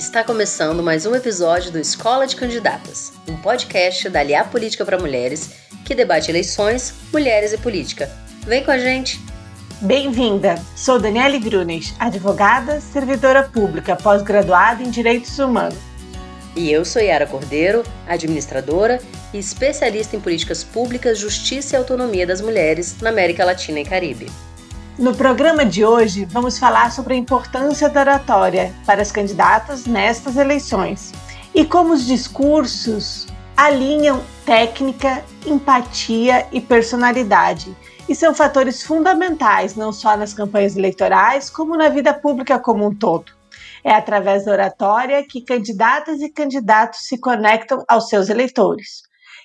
Está começando mais um episódio do Escola de Candidatas, um podcast da Aliar Política para Mulheres que debate eleições, mulheres e política. Vem com a gente! Bem-vinda! Sou Daniele Grunes, advogada, servidora pública, pós-graduada em Direitos Humanos. E eu sou Yara Cordeiro, administradora e especialista em políticas públicas, justiça e autonomia das mulheres na América Latina e Caribe. No programa de hoje, vamos falar sobre a importância da oratória para as candidatas nestas eleições e como os discursos alinham técnica, empatia e personalidade. E são fatores fundamentais não só nas campanhas eleitorais, como na vida pública como um todo. É através da oratória que candidatas e candidatos se conectam aos seus eleitores.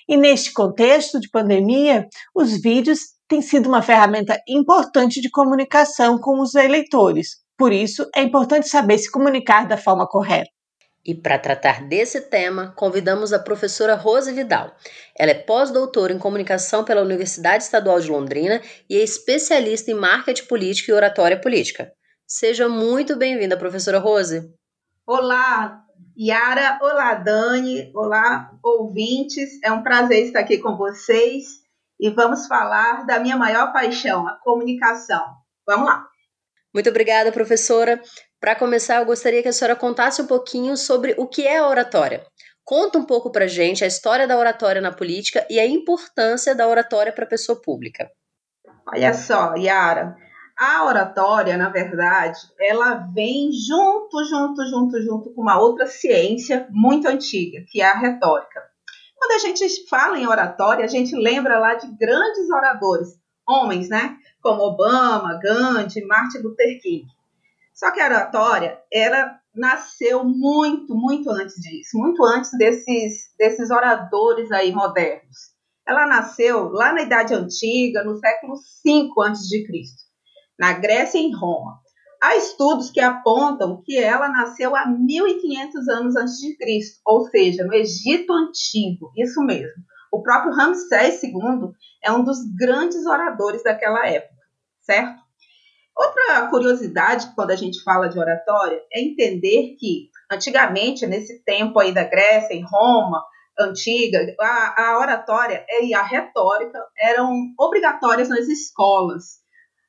E neste contexto de pandemia, os vídeos tem sido uma ferramenta importante de comunicação com os eleitores. Por isso, é importante saber se comunicar da forma correta. E para tratar desse tema, convidamos a professora Rose Vidal. Ela é pós-doutora em comunicação pela Universidade Estadual de Londrina e é especialista em marketing político e oratória política. Seja muito bem-vinda, professora Rose. Olá, Yara. Olá, Dani. Olá, ouvintes. É um prazer estar aqui com vocês e vamos falar da minha maior paixão, a comunicação. Vamos lá. Muito obrigada, professora. Para começar, eu gostaria que a senhora contasse um pouquinho sobre o que é a oratória. Conta um pouco para gente a história da oratória na política e a importância da oratória para a pessoa pública. Olha só, Yara, a oratória, na verdade, ela vem junto, junto, junto, junto com uma outra ciência muito antiga, que é a retórica. Quando a gente fala em oratória, a gente lembra lá de grandes oradores, homens, né? Como Obama, Gandhi, Martin Luther King. Só que a oratória, ela nasceu muito, muito antes disso, muito antes desses, desses oradores aí modernos. Ela nasceu lá na Idade Antiga, no século V a.C., na Grécia e em Roma. Há estudos que apontam que ela nasceu há 1500 anos antes de Cristo, ou seja, no Egito Antigo, isso mesmo. O próprio Ramsés II é um dos grandes oradores daquela época, certo? Outra curiosidade quando a gente fala de oratória é entender que antigamente, nesse tempo aí da Grécia, em Roma, antiga, a, a oratória e a retórica eram obrigatórias nas escolas.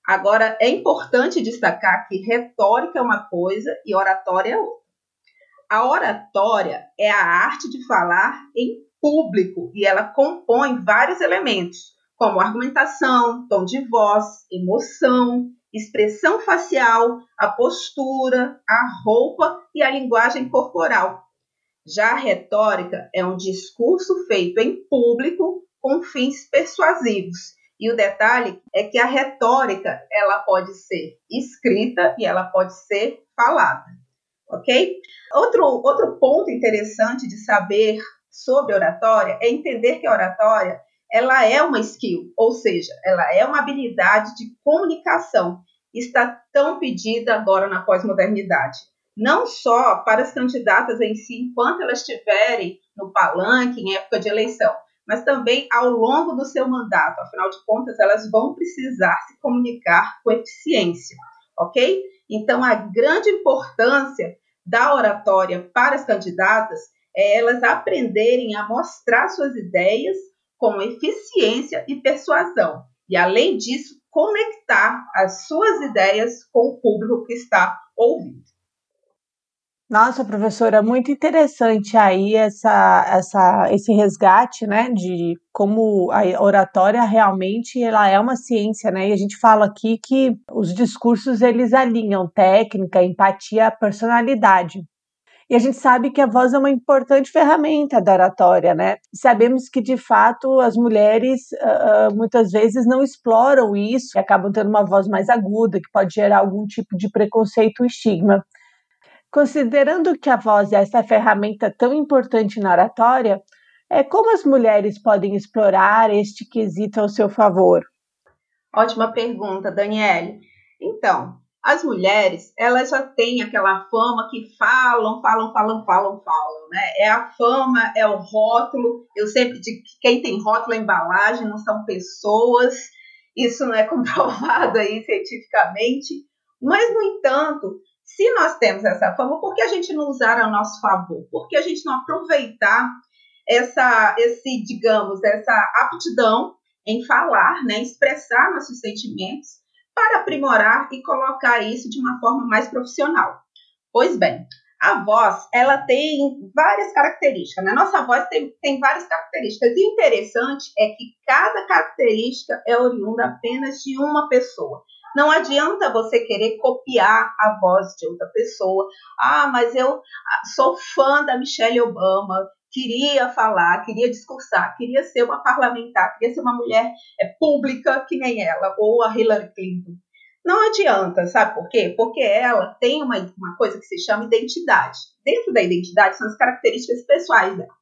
Agora, é importante destacar que retórica é uma coisa e oratória é outra. A oratória é a arte de falar em público e ela compõe vários elementos, como argumentação, tom de voz, emoção, expressão facial, a postura, a roupa e a linguagem corporal. Já a retórica é um discurso feito em público com fins persuasivos e o detalhe é que a retórica ela pode ser escrita e ela pode ser falada, ok? Outro, outro ponto interessante de saber sobre oratória é entender que a oratória ela é uma skill, ou seja, ela é uma habilidade de comunicação está tão pedida agora na pós-modernidade. Não só para as candidatas em si, enquanto elas estiverem no palanque em época de eleição, mas também ao longo do seu mandato. Afinal de contas, elas vão precisar se comunicar com eficiência, ok? Então, a grande importância da oratória para as candidatas é elas aprenderem a mostrar suas ideias com eficiência e persuasão. E, além disso, conectar as suas ideias com o público que está ouvindo. Nossa, professora, muito interessante aí essa, essa, esse resgate, né, de como a oratória realmente ela é uma ciência, né, e a gente fala aqui que os discursos eles alinham técnica, empatia, personalidade. E a gente sabe que a voz é uma importante ferramenta da oratória, né? Sabemos que, de fato, as mulheres uh, muitas vezes não exploram isso e acabam tendo uma voz mais aguda, que pode gerar algum tipo de preconceito ou estigma. Considerando que a voz é essa ferramenta tão importante na oratória, é como as mulheres podem explorar este quesito ao seu favor? Ótima pergunta, Daniele. Então, as mulheres, elas já têm aquela fama que falam, falam, falam, falam, falam, né? É a fama, é o rótulo. Eu sempre digo que quem tem rótulo é embalagem, não são pessoas. Isso não é comprovado aí cientificamente. Mas, no entanto, Se nós temos essa fama, por que a gente não usar a nosso favor? Por que a gente não aproveitar essa, esse, digamos, essa aptidão em falar, né, expressar nossos sentimentos para aprimorar e colocar isso de uma forma mais profissional? Pois bem, a voz, ela tem várias características. Né? Nossa voz tem, tem várias características. E interessante é que cada característica é oriunda apenas de uma pessoa. Não adianta você querer copiar a voz de outra pessoa. Ah, mas eu ah, sou fã da Michelle Obama, queria falar, queria discursar, queria ser uma parlamentar, queria ser uma mulher é, pública que nem ela, ou a Hillary Clinton. Não adianta, sabe por quê? Porque ela tem uma, uma coisa que se chama identidade. Dentro da identidade são as características pessoais dela.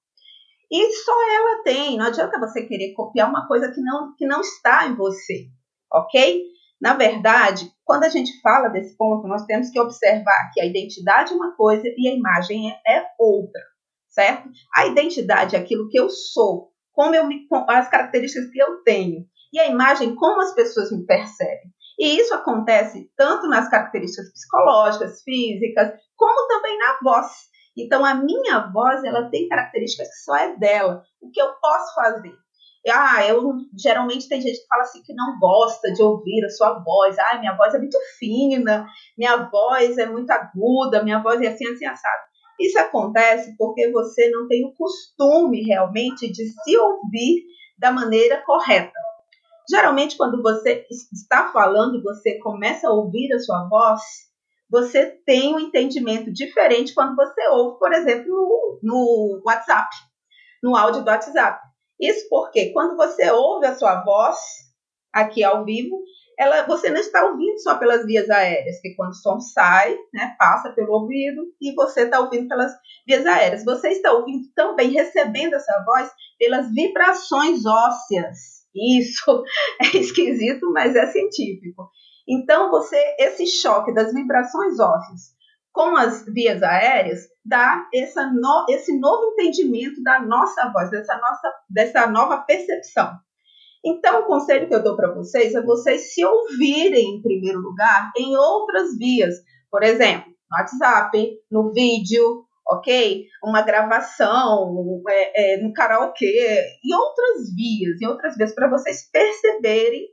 E só ela tem. Não adianta você querer copiar uma coisa que não, que não está em você, ok? Na verdade, quando a gente fala desse ponto, nós temos que observar que a identidade é uma coisa e a imagem é, é outra, certo? A identidade é aquilo que eu sou, como eu me, as características que eu tenho, e a imagem, como as pessoas me percebem. E isso acontece tanto nas características psicológicas, físicas, como também na voz. Então, a minha voz, ela tem características que só é dela. O que eu posso fazer? Ah, eu geralmente tem gente que fala assim que não gosta de ouvir a sua voz. Ah, minha voz é muito fina, minha voz é muito aguda, minha voz é assim, assim, assado. Isso acontece porque você não tem o costume realmente de se ouvir da maneira correta. Geralmente, quando você está falando e você começa a ouvir a sua voz, você tem um entendimento diferente quando você ouve, por exemplo, no, no WhatsApp, no áudio do WhatsApp. Isso porque quando você ouve a sua voz aqui ao vivo, ela, você não está ouvindo só pelas vias aéreas, que quando o som sai, né, passa pelo ouvido e você está ouvindo pelas vias aéreas. Você está ouvindo também, recebendo essa voz pelas vibrações ósseas isso é esquisito, mas é científico. Então, você esse choque das vibrações ósseas com as vias aéreas dá essa no, esse novo entendimento da nossa voz, dessa, nossa, dessa nova percepção. Então, o conselho que eu dou para vocês é vocês se ouvirem, em primeiro lugar, em outras vias. Por exemplo, no WhatsApp, no vídeo, ok? Uma gravação é, é, no karaokê e outras vias, e outras vias para vocês perceberem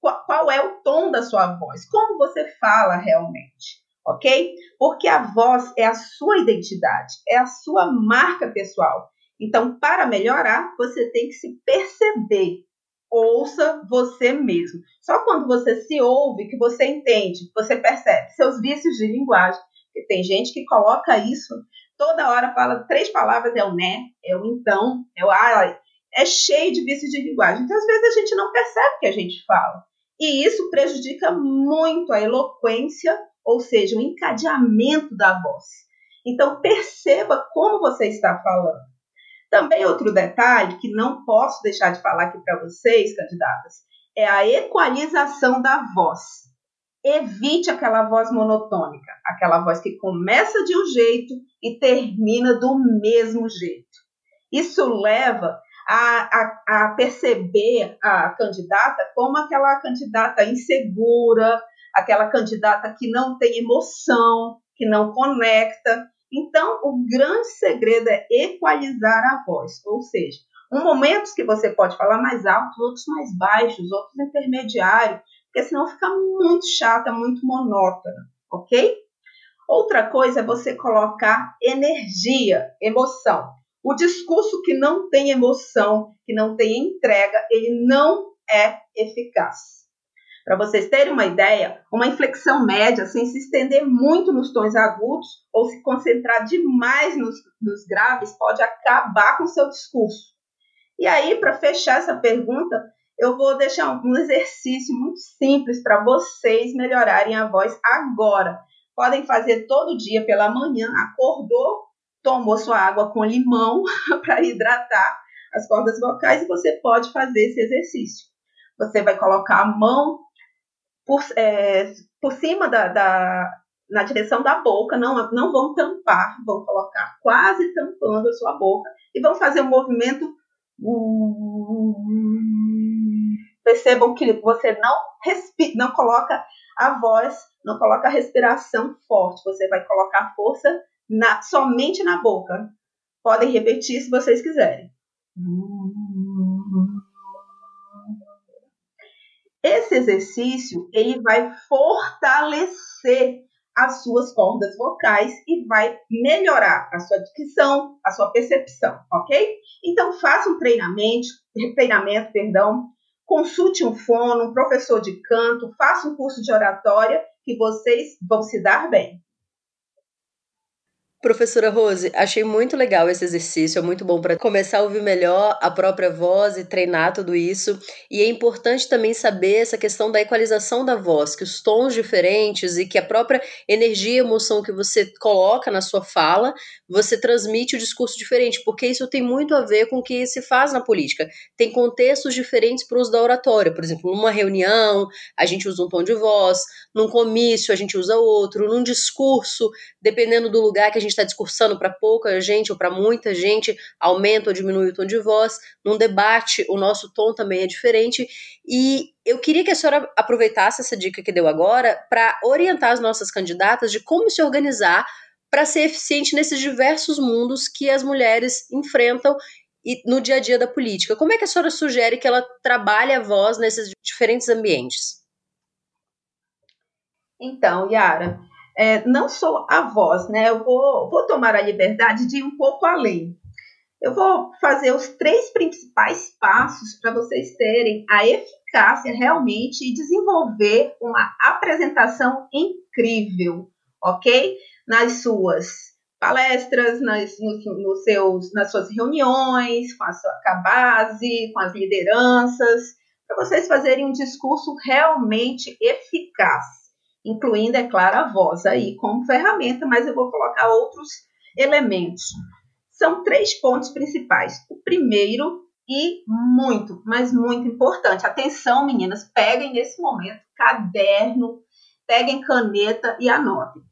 qual, qual é o tom da sua voz, como você fala realmente, ok? Porque a voz é a sua identidade, é a sua marca pessoal. Então, para melhorar, você tem que se perceber. Ouça você mesmo. Só quando você se ouve que você entende, você percebe seus vícios de linguagem. Porque tem gente que coloca isso toda hora fala três palavras, é o né, é o então, é o ah, é cheio de vícios de linguagem. Então, às vezes, a gente não percebe o que a gente fala. E isso prejudica muito a eloquência, ou seja, o encadeamento da voz. Então, perceba como você está falando. Também outro detalhe que não posso deixar de falar aqui para vocês, candidatas, é a equalização da voz. Evite aquela voz monotônica, aquela voz que começa de um jeito e termina do mesmo jeito. Isso leva a, a, a perceber a candidata como aquela candidata insegura, aquela candidata que não tem emoção, que não conecta. Então, o grande segredo é equalizar a voz, ou seja, um momentos que você pode falar mais alto, outros mais baixos, outros intermediários, porque senão fica muito chata, muito monótona, ok? Outra coisa é você colocar energia, emoção. O discurso que não tem emoção, que não tem entrega, ele não é eficaz. Para vocês terem uma ideia, uma inflexão média, sem se estender muito nos tons agudos ou se concentrar demais nos, nos graves, pode acabar com o seu discurso. E aí, para fechar essa pergunta, eu vou deixar um exercício muito simples para vocês melhorarem a voz agora. Podem fazer todo dia pela manhã, acordou, tomou sua água com limão para hidratar as cordas vocais e você pode fazer esse exercício. Você vai colocar a mão por, é, por cima da, da, na direção da boca, não, não vão tampar, vão colocar quase tampando a sua boca e vão fazer um movimento percebam que você não respira, não coloca a voz, não coloca a respiração forte, você vai colocar força na, somente na boca. Podem repetir se vocês quiserem. Esse exercício ele vai fortalecer as suas cordas vocais e vai melhorar a sua dicção, a sua percepção, ok? Então faça um treinamento, treinamento, perdão, consulte um fono, um professor de canto, faça um curso de oratória que vocês vão se dar bem. Professora Rose, achei muito legal esse exercício, é muito bom para começar a ouvir melhor a própria voz e treinar tudo isso. E é importante também saber essa questão da equalização da voz, que os tons diferentes e que a própria energia e emoção que você coloca na sua fala, você transmite o discurso diferente, porque isso tem muito a ver com o que se faz na política. Tem contextos diferentes para o uso da oratória. Por exemplo, numa reunião, a gente usa um tom de voz, num comício, a gente usa outro, num discurso, dependendo do lugar que a gente está discursando para pouca gente ou para muita gente, aumenta ou diminui o tom de voz. Num debate, o nosso tom também é diferente. E eu queria que a senhora aproveitasse essa dica que deu agora para orientar as nossas candidatas de como se organizar para ser eficiente nesses diversos mundos que as mulheres enfrentam e no dia a dia da política. Como é que a senhora sugere que ela trabalhe a voz nesses diferentes ambientes? Então, Yara, é, não sou a voz, né? Eu vou, vou tomar a liberdade de ir um pouco além. Eu vou fazer os três principais passos para vocês terem a eficácia realmente e desenvolver uma apresentação incrível, ok? Nas suas palestras, nas, seus, nas suas reuniões, com a sua com a base, com as lideranças, para vocês fazerem um discurso realmente eficaz incluindo, é claro, a voz aí como ferramenta, mas eu vou colocar outros elementos. São três pontos principais. O primeiro, e muito, mas muito importante, atenção, meninas, peguem nesse momento caderno, peguem caneta e anotem.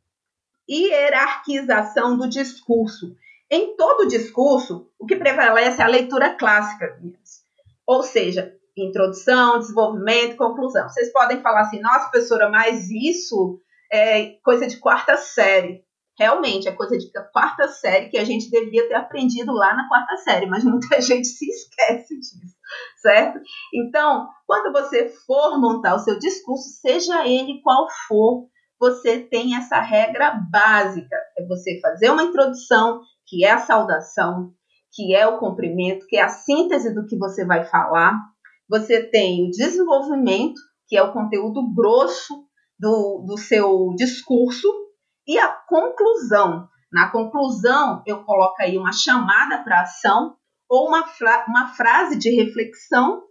Hierarquização do discurso. Em todo discurso, o que prevalece é a leitura clássica, meninas. Ou seja, introdução, desenvolvimento, conclusão. Vocês podem falar assim, nossa, professora, mas isso é coisa de quarta série. Realmente, é coisa de quarta série que a gente deveria ter aprendido lá na quarta série, mas muita gente se esquece disso, certo? Então, quando você for montar o seu discurso, seja ele qual for, você tem essa regra básica: é você fazer uma introdução, que é a saudação, que é o cumprimento, que é a síntese do que você vai falar, você tem o desenvolvimento, que é o conteúdo grosso do, do seu discurso, e a conclusão. Na conclusão, eu coloco aí uma chamada para ação ou uma, fra uma frase de reflexão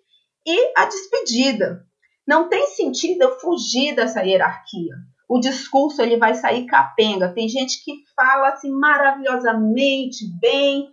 e a despedida. Não tem sentido eu fugir dessa hierarquia. O discurso ele vai sair capenga. Tem gente que fala assim maravilhosamente bem,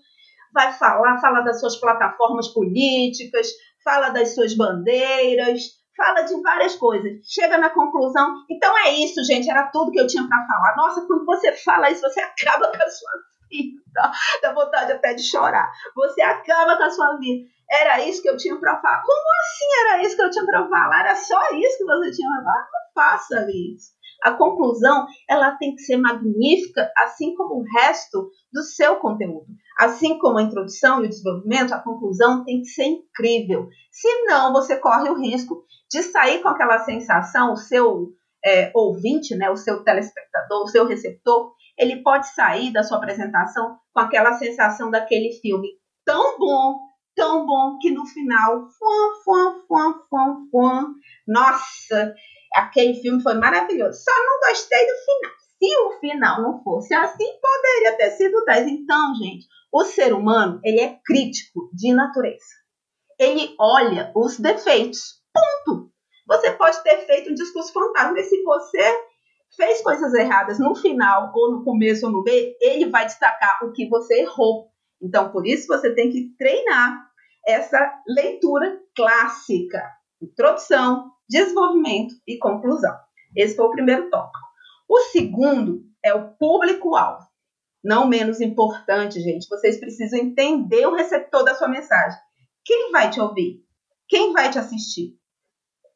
vai falar, fala das suas plataformas políticas, fala das suas bandeiras, fala de várias coisas. Chega na conclusão. Então é isso, gente. Era tudo que eu tinha para falar. Nossa, quando você fala isso, você acaba com a sua vida. Dá vontade até de chorar. Você acaba com a sua vida. Era isso que eu tinha para falar. Como assim era isso que eu tinha para falar? Era só isso que você tinha para falar? Não faça isso. A conclusão, ela tem que ser magnífica, assim como o resto do seu conteúdo. Assim como a introdução e o desenvolvimento, a conclusão tem que ser incrível. Senão, você corre o risco de sair com aquela sensação, o seu é, ouvinte, né, o seu telespectador, o seu receptor, ele pode sair da sua apresentação com aquela sensação daquele filme tão bom, tão bom, que no final, fuam, fuam, fuam, fuam, fuam, nossa, aquele filme foi maravilhoso. Só não gostei do final. Se o final não fosse assim, poderia ter sido 10. Então, gente, o ser humano, ele é crítico de natureza. Ele olha os defeitos. Ponto. Você pode ter feito um discurso fantasma, mas se você fez coisas erradas no final, ou no começo, ou no meio, ele vai destacar o que você errou. Então, por isso, você tem que treinar essa leitura clássica. Introdução, desenvolvimento e conclusão. Esse foi o primeiro tópico. O segundo é o público-alvo não menos importante, gente, vocês precisam entender o receptor da sua mensagem. Quem vai te ouvir? Quem vai te assistir?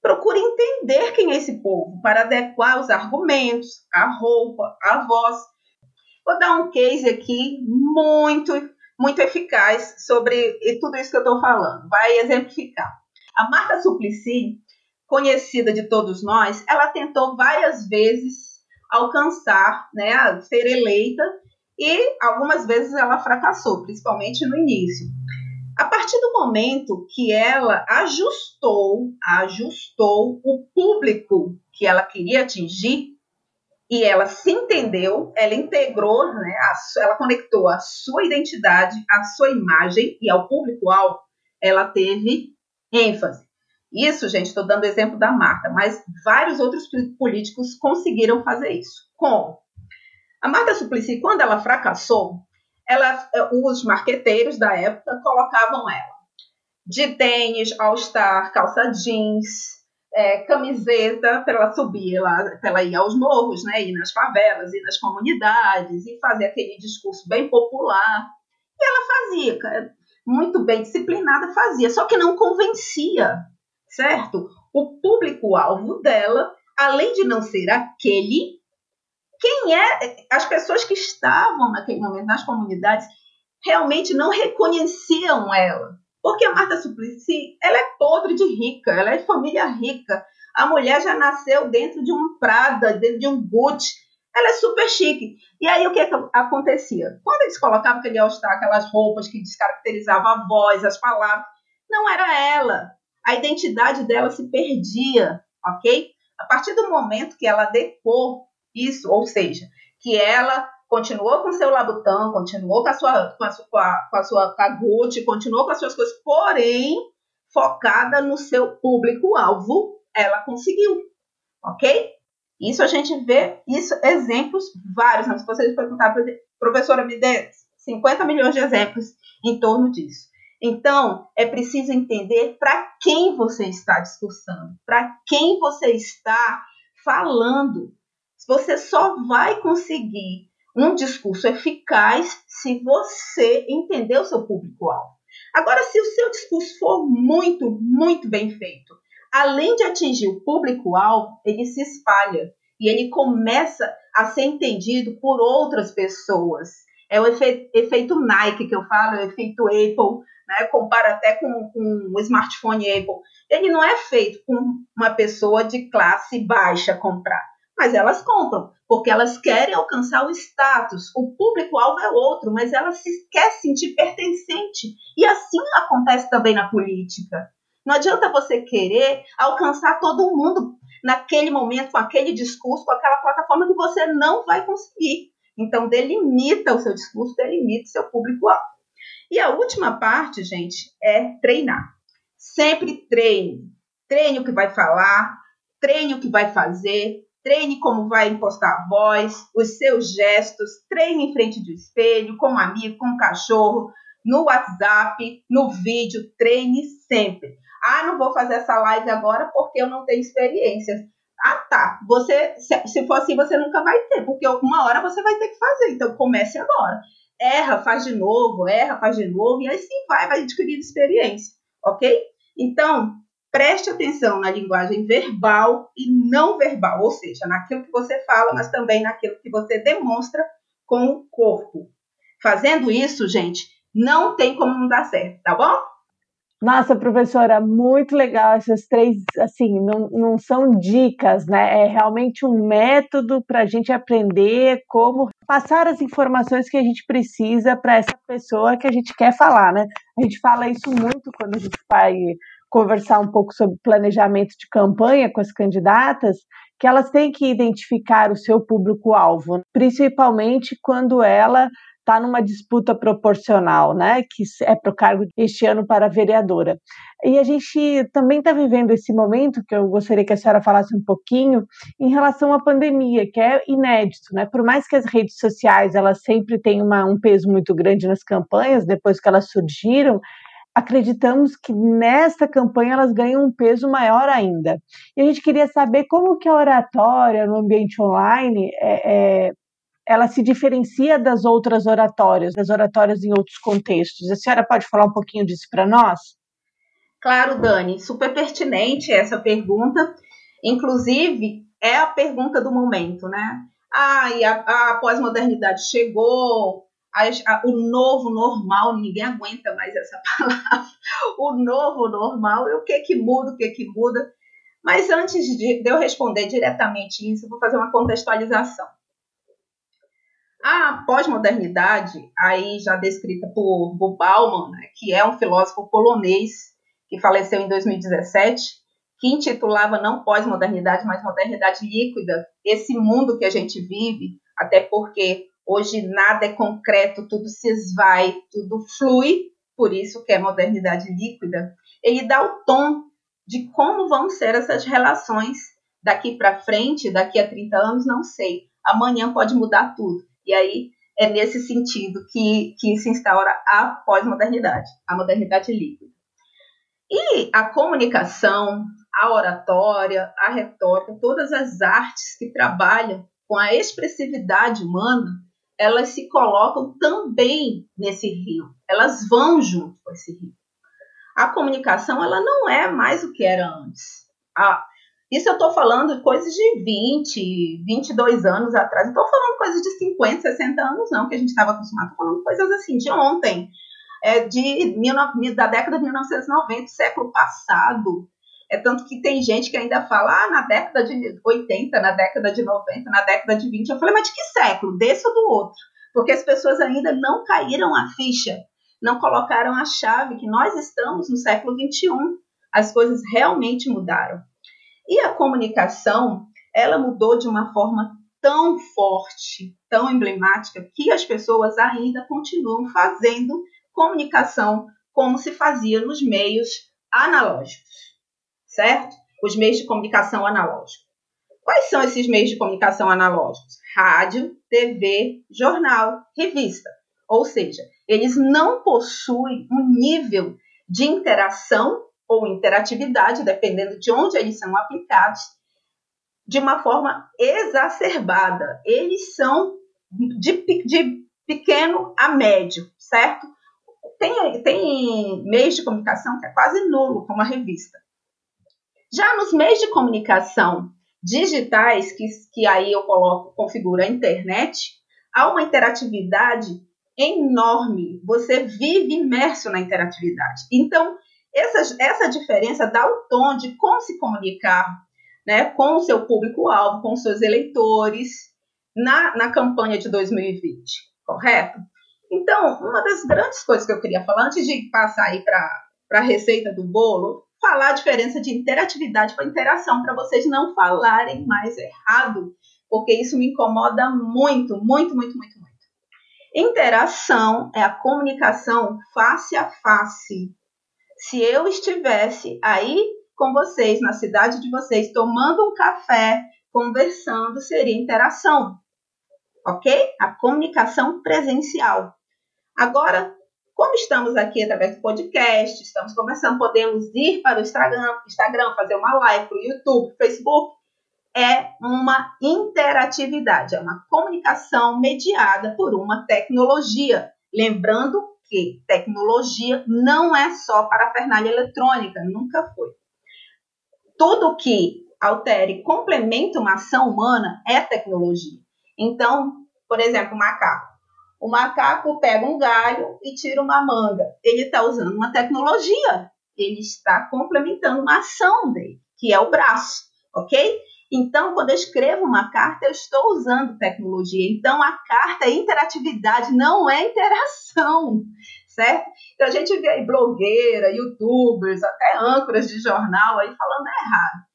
procure entender quem é esse povo para adequar os argumentos, a roupa, a voz. Vou dar um case aqui muito, muito eficaz sobre tudo isso que eu estou falando. Vai exemplificar. A Marta Suplicy, conhecida de todos nós, ela tentou várias vezes alcançar, né, ser eleita e algumas vezes ela fracassou, principalmente no início. A partir do momento que ela ajustou, ajustou o público que ela queria atingir, e ela se entendeu, ela integrou, né, a, ela conectou a sua identidade, a sua imagem e ao público-alvo, ela teve ênfase. Isso, gente, estou dando exemplo da Marta, mas vários outros políticos conseguiram fazer isso. Como? A Marta Suplicy, quando ela fracassou, ela, eh, os marqueteiros da época colocavam ela de tênis, all-star, calça jeans, é, camiseta para ela subir, para ela ir aos morros, né, ir nas favelas, ir nas comunidades e fazer aquele discurso bem popular. E ela fazia, muito bem disciplinada, fazia, só que não convencia, certo? O público-alvo dela, além de não ser aquele, quem é, as pessoas que estavam naquele momento nas comunidades realmente não reconheciam ela. Porque a Marta Suplicy, ela é podre de rica, ela é de família rica. A mulher já nasceu dentro de um Prada, dentro de um Gucci. Ela é super chique. E aí o que, é que acontecia? Quando eles colocavam aquele all-star, aquelas roupas que descaracterizavam a voz, as palavras, não era ela. A identidade dela se perdia, ok? A partir do momento que ela adequou isso, ou seja, que ela continuou com seu labutão, continuou com a sua com a, com a, com a sua cagute, continuou com as suas coisas, porém focada no seu público-alvo, ela conseguiu, ok? Isso a gente vê, isso exemplos vários. Né? Se vocês perguntar para professora, me dê 50 milhões de exemplos em torno disso. Então, é preciso entender para quem você está discursando, para quem você está falando. Você só vai conseguir um discurso eficaz se você entender o seu público-alvo. Agora, se o seu discurso for muito, muito bem feito, além de atingir o público-alvo, ele se espalha e ele começa a ser entendido por outras pessoas. É o efeito, Nike que eu falo, é o efeito Apple, né? compara até com, com o smartphone Apple. Ele não é feito com uma pessoa de classe baixa comprar mas elas compram, porque elas querem alcançar o status. O público-alvo é outro, mas ela se quer sentir pertencente. E assim acontece também na política. Não adianta você querer alcançar todo mundo naquele momento, com aquele discurso, com aquela plataforma que você não vai conseguir. Então, delimita o seu discurso, delimita o seu público-alvo. E a última parte, gente, é treinar. Sempre treine. Treine o que vai falar, treine o que vai fazer, treine como vai impostar a voz, os seus gestos, treine em frente do espelho, com um amigo, com um cachorro, no WhatsApp, no vídeo, treine sempre. Ah, não vou fazer essa live agora porque eu não tenho experiência. Ah, tá. Você, se, se for assim, você nunca vai ter, porque uma hora você vai ter que fazer. Então comece agora. Erra, faz de novo, erra, faz de novo, e assim vai, vai adquirindo experiência, ok? Então, preste atenção na linguagem verbal e não verbal, ou seja, naquilo que você fala, mas também naquilo que você demonstra com o corpo. Fazendo isso, gente, não tem como não dar certo, tá bom? Nossa, professora, muito legal essas três, assim, não, não são dicas, né? É realmente um método para a gente aprender como passar as informações que a gente precisa para essa pessoa que a gente quer falar, né? A gente fala isso muito quando a gente faz conversar um pouco sobre planejamento de campanha com as candidatas, que elas têm que identificar o seu público-alvo, principalmente quando ela está numa disputa proporcional, né, que é para o cargo este ano para vereadora. E a gente também está vivendo esse momento que eu gostaria que a senhora falasse um pouquinho em relação à pandemia, que é inédito, né? Por mais que as redes sociais elas sempre tenham uma, um peso muito grande nas campanhas depois que elas surgiram, acreditamos que nesta campanha elas ganham um peso maior ainda. E a gente queria saber como que a oratória no ambiente online é, é, ela se diferencia das outras oratórias, das oratórias em outros contextos. A senhora pode falar um pouquinho disso para nós? Claro, Dani, super pertinente essa pergunta. Inclusive, é a pergunta do momento, né? Ah, e a, a pós-modernidade chegou, a, a, o novo normal, ninguém aguenta mais essa palavra. O novo normal, e o que que muda, o que que muda. Mas antes de, de eu responder diretamente isso, eu vou fazer uma contextualização. A pós-modernidade, aí já descrita por, por Bauman, né, que é um filósofo polonês que faleceu em 2017, que intitulava não pós-modernidade, mas modernidade líquida, esse mundo que a gente vive, até porque hoje nada é concreto, tudo se esvai, tudo flui, por isso que é modernidade líquida, ele dá o tom de como vão ser essas relações daqui para frente, daqui a 30 anos, não sei. Amanhã pode mudar tudo. E aí é nesse sentido que, que se instaura a pós-modernidade, a modernidade líquida. E a comunicação, a oratória, a retórica, todas as artes que trabalham com a expressividade humana, elas se colocam também nesse rio, elas vão junto com esse rio. A comunicação, ela não é mais o que era antes. Isso eu estou falando de coisas de 20, 22 anos atrás. Não estou falando coisas de 50, 60 anos, não, que a gente estava acostumado. Estou falando coisas assim de ontem, é, de, da década de 1990, século passado. É tanto que tem gente que ainda fala, ah, na década de 80, na década de 90, na década de 20. Eu falei, mas de que século? Desse ou do outro? Porque as pessoas ainda não caíram a ficha, não colocaram a chave que nós estamos no século 21. As coisas realmente mudaram. E a comunicação, ela mudou de uma forma tão forte, tão emblemática, que as pessoas ainda continuam fazendo comunicação como se fazia nos meios analógicos, certo? Os meios de comunicação analógicos. Quais são esses meios de comunicação analógicos? Rádio, TV, jornal, revista. Ou seja, eles não possuem um nível de interação ou interatividade, dependendo de onde eles são aplicados, de uma forma exacerbada. Eles são de, de pequeno a médio, certo? Tem, tem meios de comunicação que é quase nulo, como a revista. Já nos meios de comunicação digitais, que, que aí eu coloco, configura a internet, há uma interatividade enorme. Você vive imerso na interatividade. Então, essa, essa diferença dá o tom de como se comunicar né, com o seu público-alvo, com os seus eleitores na, na campanha de 2020, correto? Então, uma das grandes coisas que eu queria falar, antes de passar aí para a receita do bolo, falar a diferença de interatividade para interação, para vocês não falarem mais errado, porque isso me incomoda muito, muito, muito, muito, muito. Interação é a comunicação face a face se eu estivesse aí com vocês, na cidade de vocês, tomando um café, conversando, seria interação. Ok? A comunicação presencial. Agora, como estamos aqui através do podcast, estamos conversando, podemos ir para o Instagram, Instagram fazer uma live para o YouTube, Facebook. É uma interatividade, é uma comunicação mediada por uma tecnologia. Lembrando que tecnologia não é só para a fernália eletrônica, nunca foi. Tudo que altere, complemente uma ação humana é tecnologia. Então, por exemplo, macaco. O macaco pega um galho e tira uma manga. Ele está usando uma tecnologia. Ele está complementando uma ação dele, que é o braço, ok? Então, quando eu escrevo uma carta, eu estou usando tecnologia. Então, a carta é interatividade, não é interação, certo? Então, a gente vê aí blogueira, youtubers, até âncoras de jornal aí falando errado.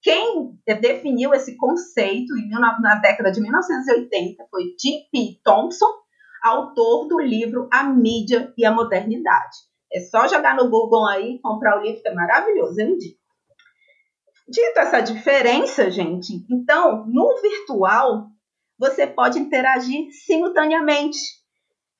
Quem definiu esse conceito na década de 1980 foi J.P. Thompson, autor do livro A Mídia e a Modernidade. É só jogar no Google aí, comprar o livro, que é maravilhoso, eu indico. Dito essa diferença, gente, então, no virtual, você pode interagir simultaneamente.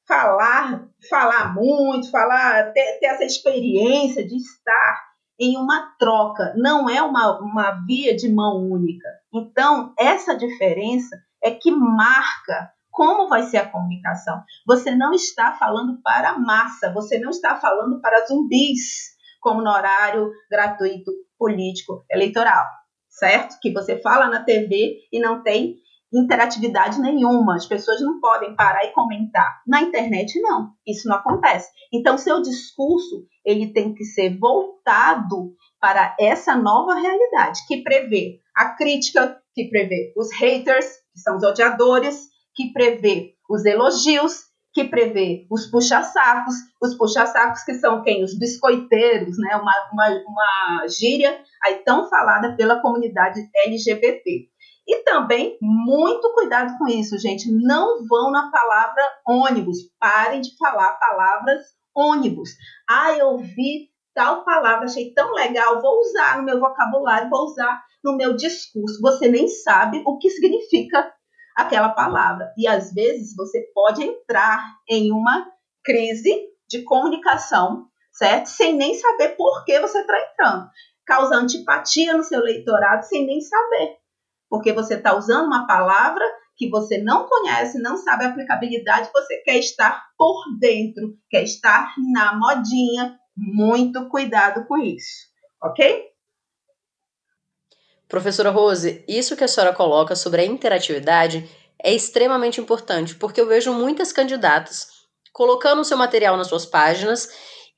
Falar, falar muito, falar, ter, ter essa experiência de estar em uma troca, não é uma, uma via de mão única. Então, essa diferença é que marca como vai ser a comunicação. Você não está falando para a massa, você não está falando para zumbis, como no horário gratuito político eleitoral, certo? Que você fala na TV e não tem interatividade nenhuma, as pessoas não podem parar e comentar. Na internet não, isso não acontece. Então seu discurso, ele tem que ser voltado para essa nova realidade que prevê a crítica, que prevê os haters, que são os odiadores, que prevê os elogios, que prevê os puxa-sacos, os puxa-sacos que são quem? Os biscoiteiros, né? Uma, uma, uma gíria aí tão falada pela comunidade LGBT. E também, muito cuidado com isso, gente. Não vão na palavra ônibus. Parem de falar palavras ônibus. Ah, eu vi tal palavra, achei tão legal, vou usar no meu vocabulário, vou usar no meu discurso. Você nem sabe o que significa aquela palavra. E às vezes você pode entrar em uma crise de comunicação, certo? Sem nem saber por que você está entrando. Causa antipatia no seu leitorado sem nem saber. Porque você está usando uma palavra que você não conhece, não sabe a aplicabilidade, você quer estar por dentro, quer estar na modinha. Muito cuidado com isso, ok? Professora Rose, isso que a senhora coloca sobre a interatividade é extremamente importante, porque eu vejo muitas candidatas colocando o seu material nas suas páginas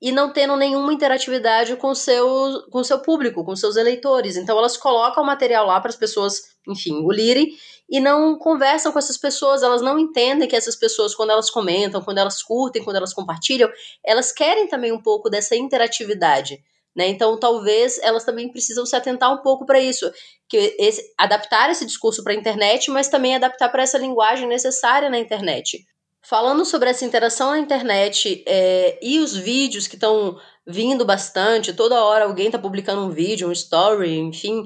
e não tendo nenhuma interatividade com o seu, com seu público, com seus eleitores. Então elas colocam o material lá para as pessoas, enfim, o lirem e não conversam com essas pessoas, elas não entendem que essas pessoas, quando elas comentam, quando elas curtem, quando elas compartilham, elas querem também um pouco dessa interatividade. Né? Então, talvez elas também precisam se atentar um pouco para isso, que esse, adaptar esse discurso para a internet, mas também adaptar para essa linguagem necessária na internet. Falando sobre essa interação na internet é, e os vídeos que estão vindo bastante, toda hora alguém está publicando um vídeo, um story, enfim.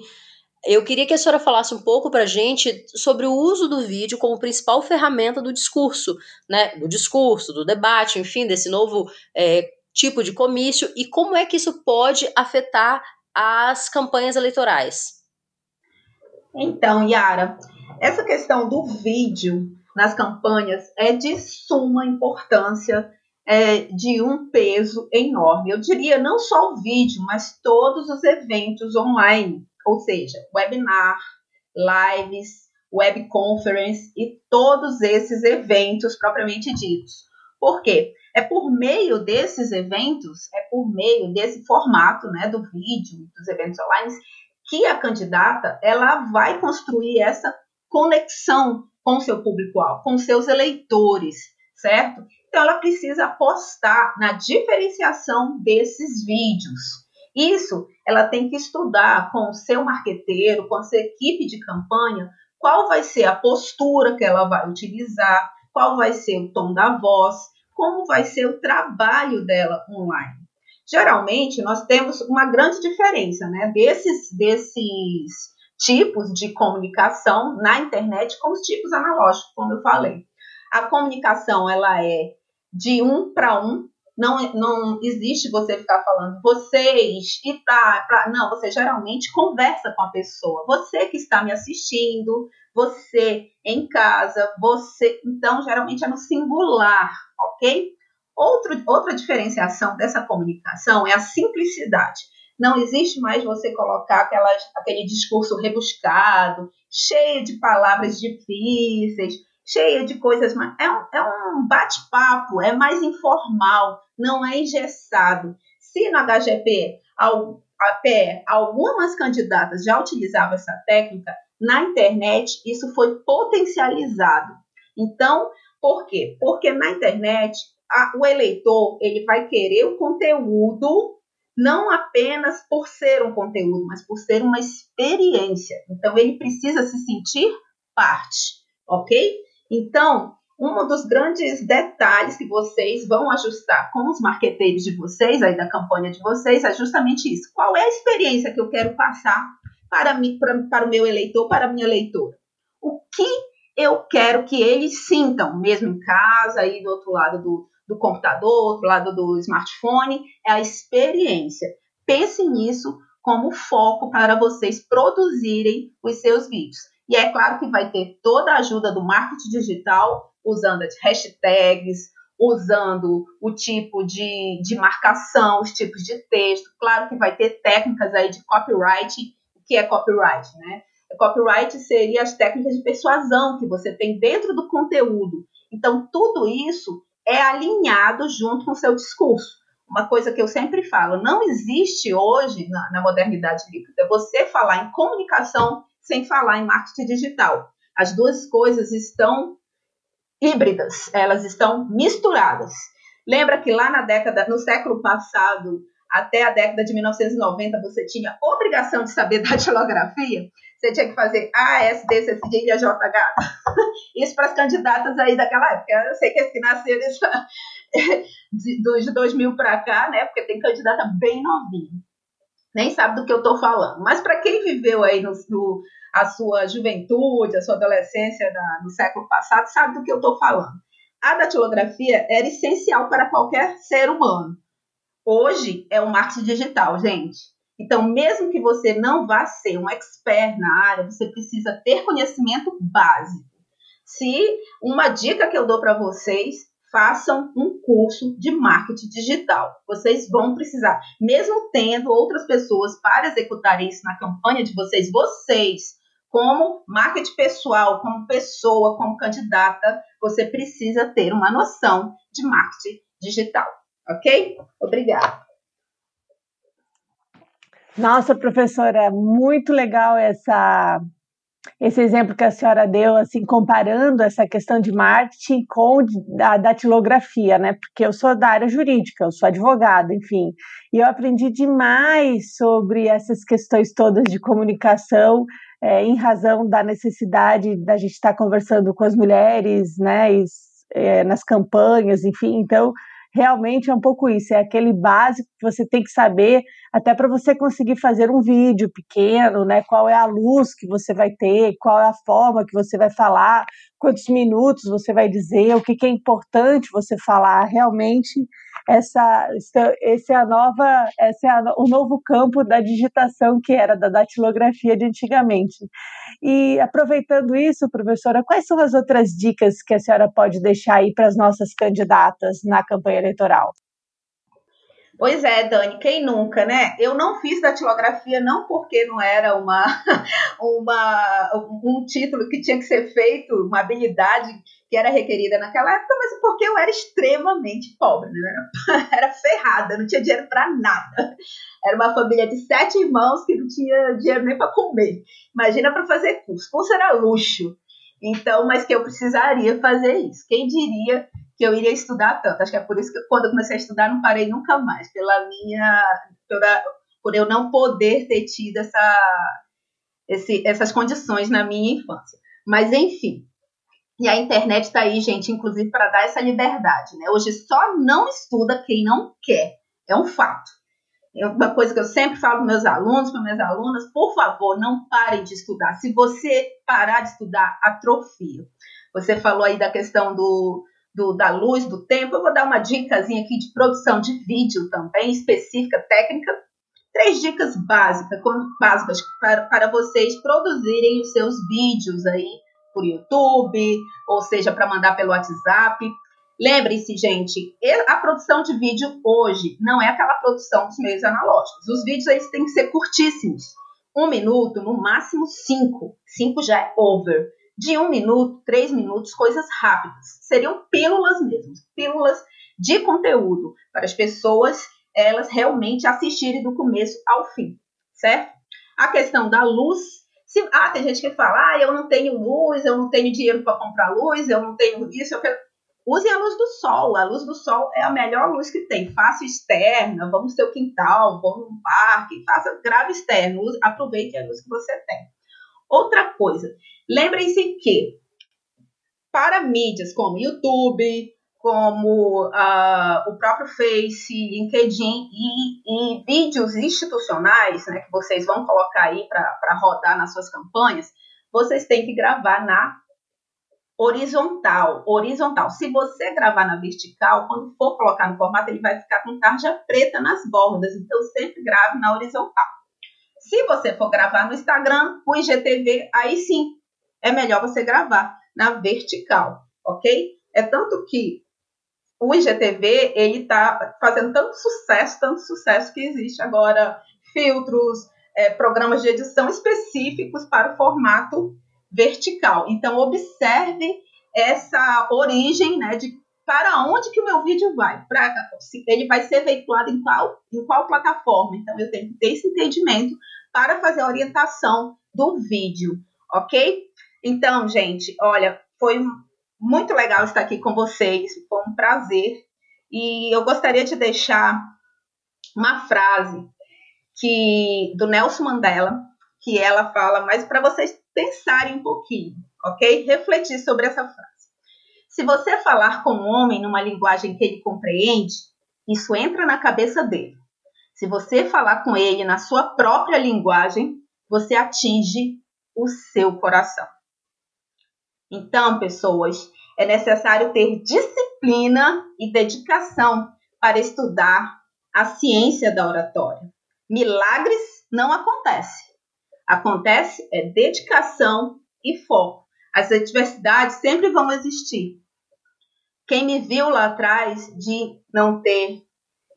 Eu queria que a senhora falasse um pouco para a gente sobre o uso do vídeo como principal ferramenta do discurso, né? Do discurso, do debate, enfim, desse novo é, tipo de comício e como é que isso pode afetar as campanhas eleitorais? Então, Yara, essa questão do vídeo nas campanhas é de suma importância, é, de um peso enorme. Eu diria não só o vídeo, mas todos os eventos online, ou seja, webinar, lives, web conference e todos esses eventos propriamente ditos. Por quê? É por meio desses eventos, é por meio desse formato, né, do vídeo, dos eventos online, que a candidata ela vai construir essa conexão com o seu público-alvo, com seus eleitores, certo? Então ela precisa apostar na diferenciação desses vídeos. Isso ela tem que estudar com o seu marqueteiro, com a sua equipe de campanha, qual vai ser a postura que ela vai utilizar, qual vai ser o tom da voz, como vai ser o trabalho dela online. Geralmente, nós temos uma grande diferença né, desses, desses tipos de comunicação na internet com os tipos analógicos, como eu falei. A comunicação ela é de um para um, não, não existe você ficar falando vocês e tá, pra, não, você geralmente conversa com a pessoa. Você que está me assistindo, você em casa, você. Então, geralmente é no singular, ok? Outro, outra diferenciação dessa comunicação é a simplicidade. Não existe mais você colocar aquelas, aquele discurso rebuscado, cheio de palavras difíceis, cheio de coisas. É um, é um bate-papo, é mais informal, não é engessado. Se no HGP, ao, até algumas candidatas já utilizavam essa técnica, na internet isso foi potencializado. Então, por quê? Porque na internet a, o eleitor ele vai querer o conteúdo não apenas por ser um conteúdo, mas por ser uma experiência. Então ele precisa se sentir parte, ok? Então um dos grandes detalhes que vocês vão ajustar com os marqueteiros de vocês, aí da campanha de vocês, é justamente isso. Qual é a experiência que eu quero passar para, mim, para, para o meu eleitor, para a minha eleitora? O que eu quero que eles sintam, mesmo em casa, aí do outro lado do, do computador, do outro lado do smartphone, é a experiência. Pense nisso como foco para vocês produzirem os seus vídeos. E é claro que vai ter toda a ajuda do marketing digital, usando as hashtags, usando o tipo de, de marcação, os tipos de texto. Claro que vai ter técnicas aí de copyright. O que é copyright, né? Copyright seria as técnicas de persuasão que você tem dentro do conteúdo. Então, tudo isso é alinhado junto com o seu discurso. Uma coisa que eu sempre falo, não existe hoje, na, na modernidade líquida, você falar em comunicação sem falar em marketing digital. As duas coisas estão híbridas, elas estão misturadas. Lembra que lá na década, no século passado, até a década de 1990, você tinha obrigação de saber datilografia? Você tinha que fazer A, S, D, C, D, I, J, H. Isso para as candidatas aí daquela época. Eu sei que as que nasceram dos 2000 para cá, né? Porque tem candidata bem novinha. Nem sabe do que eu estou falando. Mas para quem viveu aí no, no, a sua juventude, a sua adolescência no século passado, sabe do que eu estou falando. A datilografia era essencial para qualquer ser humano. Hoje é o marketing digital, gente. Então, mesmo que você não vá ser um expert na área, você precisa ter conhecimento básico. Se uma dica que eu dou para vocês, façam um curso de marketing digital. Vocês vão precisar, mesmo tendo outras pessoas para executarem isso na campanha de vocês, vocês como marketing pessoal, como pessoa, como candidata, você precisa ter uma noção de marketing digital, ok? Obrigada. Nossa, professora, muito legal essa esse exemplo que a senhora deu, assim, comparando essa questão de marketing com a datilografia, né? Porque eu sou da área jurídica, eu sou advogada, enfim, e eu aprendi demais sobre essas questões todas de comunicação é, em razão da necessidade da gente estar conversando com as mulheres, né, e, é, nas campanhas, enfim, então realmente é um pouco isso, é aquele básico que você tem que saber até para você conseguir fazer um vídeo pequeno, né? Qual é a luz que você vai ter, qual é a forma que você vai falar, quantos minutos você vai dizer, o que, que é importante você falar. Realmente, essa, esse é a nova, esse é a, o novo campo da digitação que era da datilografia de antigamente. E aproveitando isso, professora, quais são as outras dicas que a senhora pode deixar aí para as nossas candidatas na campanha eleitoral? Pois é, Dani, quem nunca, né? Eu não fiz datilografia não porque não era uma, uma, um título que tinha que ser feito, uma habilidade que era requerida naquela época, mas porque eu era extremamente pobre, né? Era ferrada, não tinha dinheiro para nada. Era uma família de sete irmãos que não tinha dinheiro nem para comer. Imagina para fazer curso. Curso era luxo. Então, mas que eu precisaria fazer isso. Quem diria que eu iria estudar tanto. Acho que é por isso que quando eu comecei a estudar não parei nunca mais, pela minha, pela, por eu não poder ter tido essa, esse, essas condições na minha infância. Mas enfim, e a internet está aí, gente, inclusive para dar essa liberdade, né? Hoje só não estuda quem não quer, é um fato. É uma coisa que eu sempre falo para meus alunos, para minhas alunas, por favor, não parem de estudar. Se você parar de estudar, atrofia. Você falou aí da questão do, do, da luz, do tempo. Eu vou dar uma dicasinha aqui de produção de vídeo também, específica, técnica. Três dicas básicas, básicas para, para vocês produzirem os seus vídeos aí por YouTube, ou seja, para mandar pelo WhatsApp. Lembre-se, gente, a produção de vídeo hoje não é aquela produção dos meios analógicos. Os vídeos eles têm que ser curtíssimos. Um minuto, no máximo cinco. Cinco já é over de um minuto, três minutos, coisas rápidas. Seriam pílulas mesmo, pílulas de conteúdo para as pessoas elas realmente assistirem do começo ao fim, certo? A questão da luz, se, ah, tem gente que fala, ah, eu não tenho luz, eu não tenho dinheiro para comprar luz, eu não tenho isso, eu quero... Use a luz do sol. A luz do sol é a melhor luz que tem. Faça externa, vamos no seu quintal, vamos no parque, faça grave externo. Aproveite a luz que você tem. Outra coisa, Lembrem-se que para mídias como YouTube, como uh, o próprio Face, LinkedIn e, e, vídeos institucionais, né, que vocês vão colocar aí para rodar nas suas campanhas, vocês têm que gravar na horizontal. Horizontal. Se você gravar na vertical, quando for colocar no formato, ele vai ficar com tarja preta nas bordas. Então, sempre grave na horizontal. Se você for gravar no Instagram, o IGTV, aí sim, é melhor você gravar na vertical, ok? É tanto que o IGTV ele está fazendo tanto sucesso, tanto sucesso que existe agora filtros, é, programas de edição específicos para o formato vertical. Então observe essa origem, né, de para onde que o meu vídeo vai, para ele vai ser veiculado em qual em qual plataforma. Então eu tenho que ter esse entendimento para fazer a orientação do vídeo, ok? Então, gente, olha, foi muito legal estar aqui com vocês, foi um prazer. E eu gostaria de deixar uma frase que do Nelson Mandela, que ela fala, mas para vocês pensarem um pouquinho, ok? Refletir sobre essa frase. Se você falar com um homem numa linguagem que ele compreende, isso entra na cabeça dele. Se você falar com ele na sua própria linguagem, você atinge o seu coração. Então, pessoas, é necessário ter disciplina e dedicação para estudar a ciência da oratória. Milagres não acontecem. Acontece é dedicação e foco. As adversidades sempre vão existir. Quem me viu lá atrás de não ter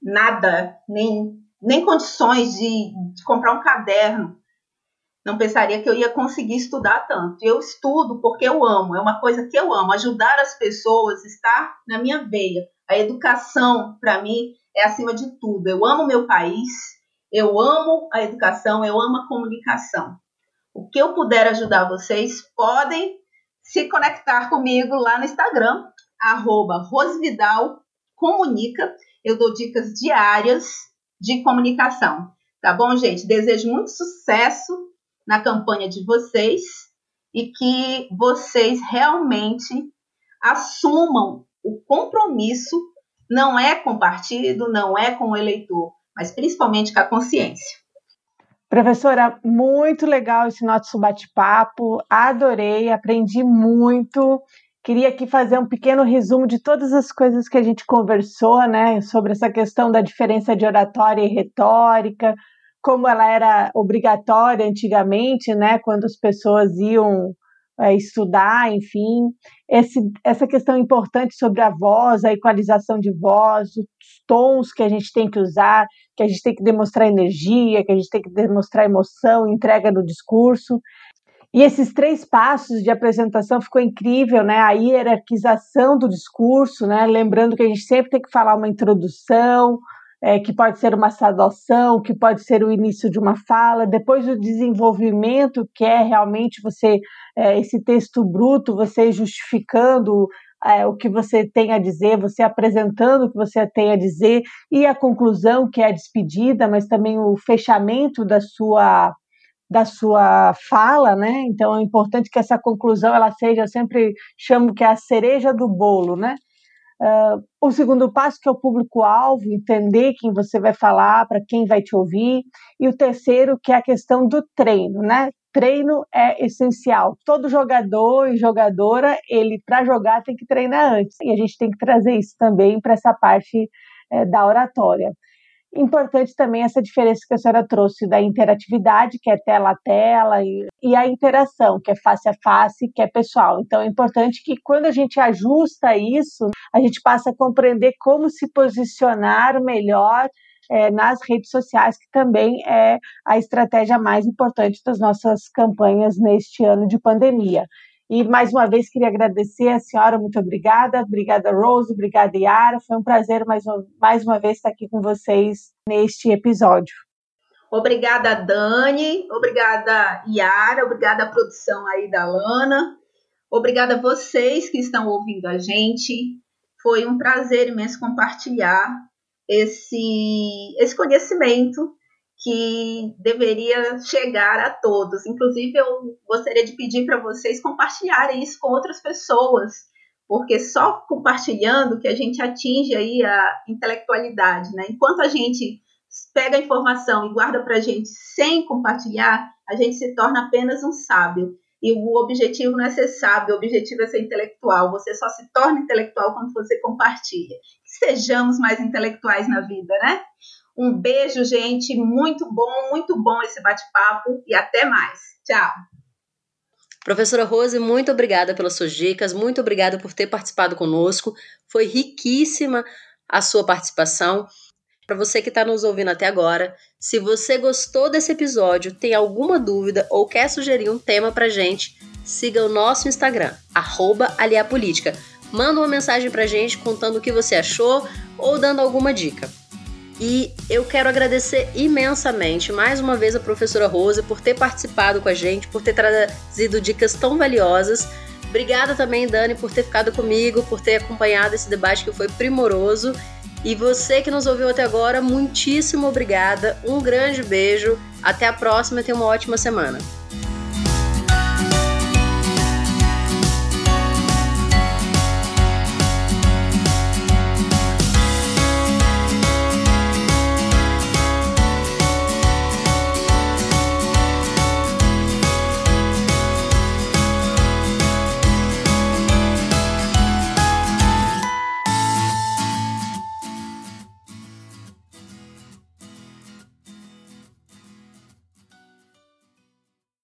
nada, nem, nem condições de, de comprar um caderno, não pensaria que eu ia conseguir estudar tanto. Eu estudo porque eu amo, é uma coisa que eu amo. Ajudar as pessoas está na minha veia. A educação, para mim, é acima de tudo. Eu amo meu país, eu amo a educação, eu amo a comunicação. O que eu puder ajudar vocês, podem se conectar comigo lá no Instagram, arroba Rosvidal Comunica. Eu dou dicas diárias de comunicação. Tá bom, gente? Desejo muito sucesso na campanha de vocês e que vocês realmente assumam o compromisso, não é com o partido, não é com o eleitor, mas principalmente com a consciência. Professora, muito legal esse nosso bate-papo, adorei, aprendi muito. Queria aqui fazer um pequeno resumo de todas as coisas que a gente conversou, né, sobre essa questão da diferença de oratória e retórica, como ela era obrigatória antigamente, né, quando as pessoas iam é, estudar, enfim, esse, essa questão importante sobre a voz, a equalização de voz, os tons que a gente tem que usar, que a gente tem que demonstrar energia, que a gente tem que demonstrar emoção, entrega no discurso. E esses três passos de apresentação ficou incrível, né? A hierarquização do discurso, né? Lembrando que a gente sempre tem que falar uma introdução, é, que pode ser uma saudação, que pode ser o início de uma fala, depois o desenvolvimento, que é realmente você, é, esse texto bruto, você justificando é, o que você tem a dizer, você apresentando o que você tem a dizer, e a conclusão, que é a despedida, mas também o fechamento da sua da sua fala, né? Então é importante que essa conclusão ela seja sempre chamo que é a cereja do bolo, né? Uh, o segundo passo, que é o público-alvo, entender quem você vai falar, para quem vai te ouvir. E o terceiro, que é a questão do treino, né? Treino é essencial. Todo jogador e jogadora, ele para jogar tem que treinar antes. E a gente tem que trazer isso também para essa parte é, da oratória. Importante também essa diferença que a senhora trouxe da interatividade, que é tela a tela, e, a interação, que é face a face, que é pessoal. Então, é importante que quando a gente ajusta isso, a gente passa a compreender como se posicionar melhor é, nas redes sociais, que também é a estratégia mais importante das nossas campanhas neste ano de pandemia. E mais uma vez queria agradecer a senhora, muito obrigada. Obrigada, Rose, obrigada, Yara. Foi um prazer mais uma, mais uma vez estar aqui com vocês neste episódio. Obrigada, Dani. Obrigada, Yara. Obrigada à produção aí da Lana. Obrigada a vocês que estão ouvindo a gente. Foi um prazer imenso compartilhar esse, esse conhecimento que deveria chegar a todos. Inclusive, eu gostaria de pedir para vocês compartilharem isso com outras pessoas, porque só compartilhando que a gente atinge aí a intelectualidade, né? Enquanto a gente pega a informação e guarda para a gente sem compartilhar, a gente se torna apenas um sábio. E o objetivo não é ser sábio, o objetivo é ser intelectual. Você só se torna intelectual quando você compartilha. Sejamos mais intelectuais na vida, né? Um beijo, gente. Muito bom, muito bom esse bate-papo e até mais. Tchau. Professora Rose, muito obrigada pelas suas dicas, muito obrigada por ter participado conosco. Foi riquíssima a sua participação. Para você que está nos ouvindo até agora, se você gostou desse episódio, tem alguma dúvida ou quer sugerir um tema para gente, siga o nosso Instagram, aliapolítica. Manda uma mensagem para gente contando o que você achou ou dando alguma dica. E eu quero agradecer imensamente mais uma vez a professora Rosa por ter participado com a gente, por ter trazido dicas tão valiosas. Obrigada também, Dani, por ter ficado comigo, por ter acompanhado esse debate que foi primoroso. E você que nos ouviu até agora, muitíssimo obrigada. Um grande beijo. Até a próxima e tenha uma ótima semana.